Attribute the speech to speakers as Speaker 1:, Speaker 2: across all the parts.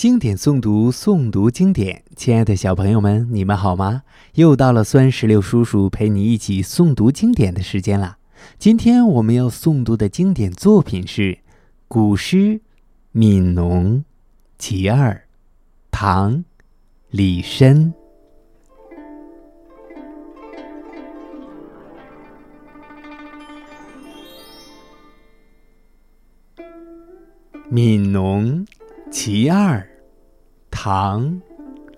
Speaker 1: 经典诵读，诵读经典。亲爱的小朋友们，你们好吗？又到了酸石榴叔叔陪你一起诵读经典的时间啦。今天我们要诵读的经典作品是古诗《悯农·其二》，唐·李绅。《悯农·其二》唐·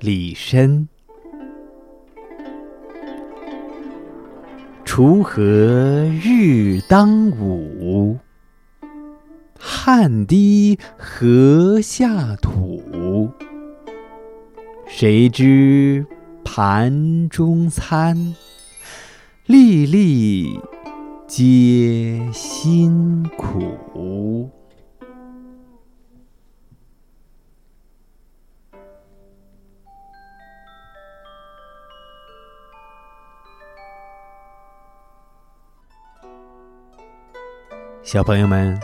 Speaker 1: 李绅。锄禾日当午，汗滴禾下土。谁知盘中餐，粒粒皆辛苦。小朋友们，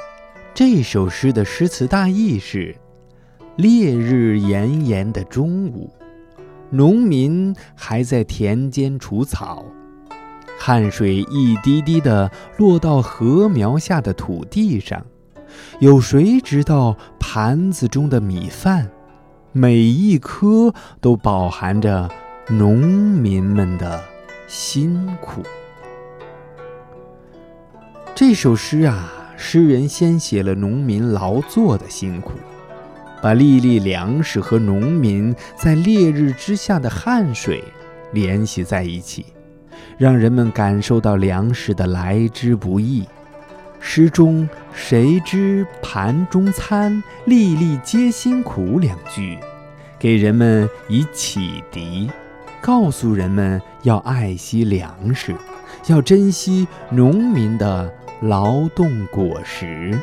Speaker 1: 这首诗的诗词大意是：烈日炎炎的中午，农民还在田间除草，汗水一滴滴的落到禾苗下的土地上。有谁知道盘子中的米饭，每一颗都饱含着农民们的辛苦？这首诗啊，诗人先写了农民劳作的辛苦，把粒粒粮食和农民在烈日之下的汗水联系在一起，让人们感受到粮食的来之不易。诗中“谁知盘中餐，粒粒皆辛苦”两句，给人们以启迪，告诉人们要爱惜粮食，要珍惜农民的。劳动果实，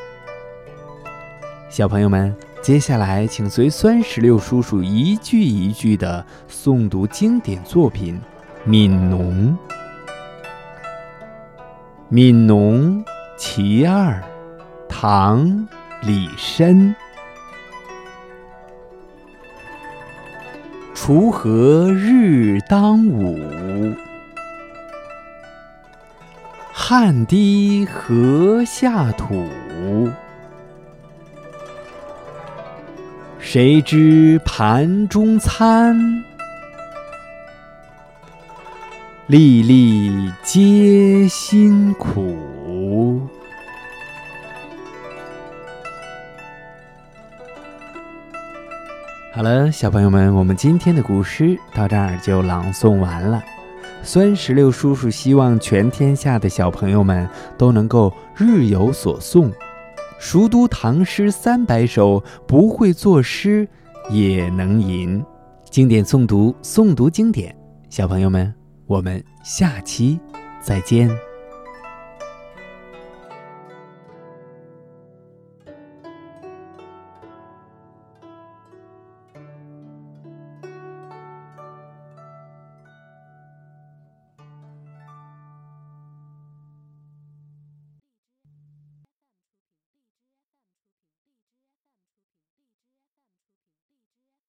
Speaker 1: 小朋友们，接下来请随酸石榴叔叔一句一句的诵读经典作品《悯农》。《悯农·其二》，唐·李绅。锄禾日当午。汗滴禾下土，谁知盘中餐，粒粒皆辛苦。好了，小朋友们，我们今天的古诗到这儿就朗诵完了。酸石榴叔叔希望全天下的小朋友们都能够日有所诵，熟读唐诗三百首，不会作诗也能吟。经典诵读，诵读经典。小朋友们，我们下期再见。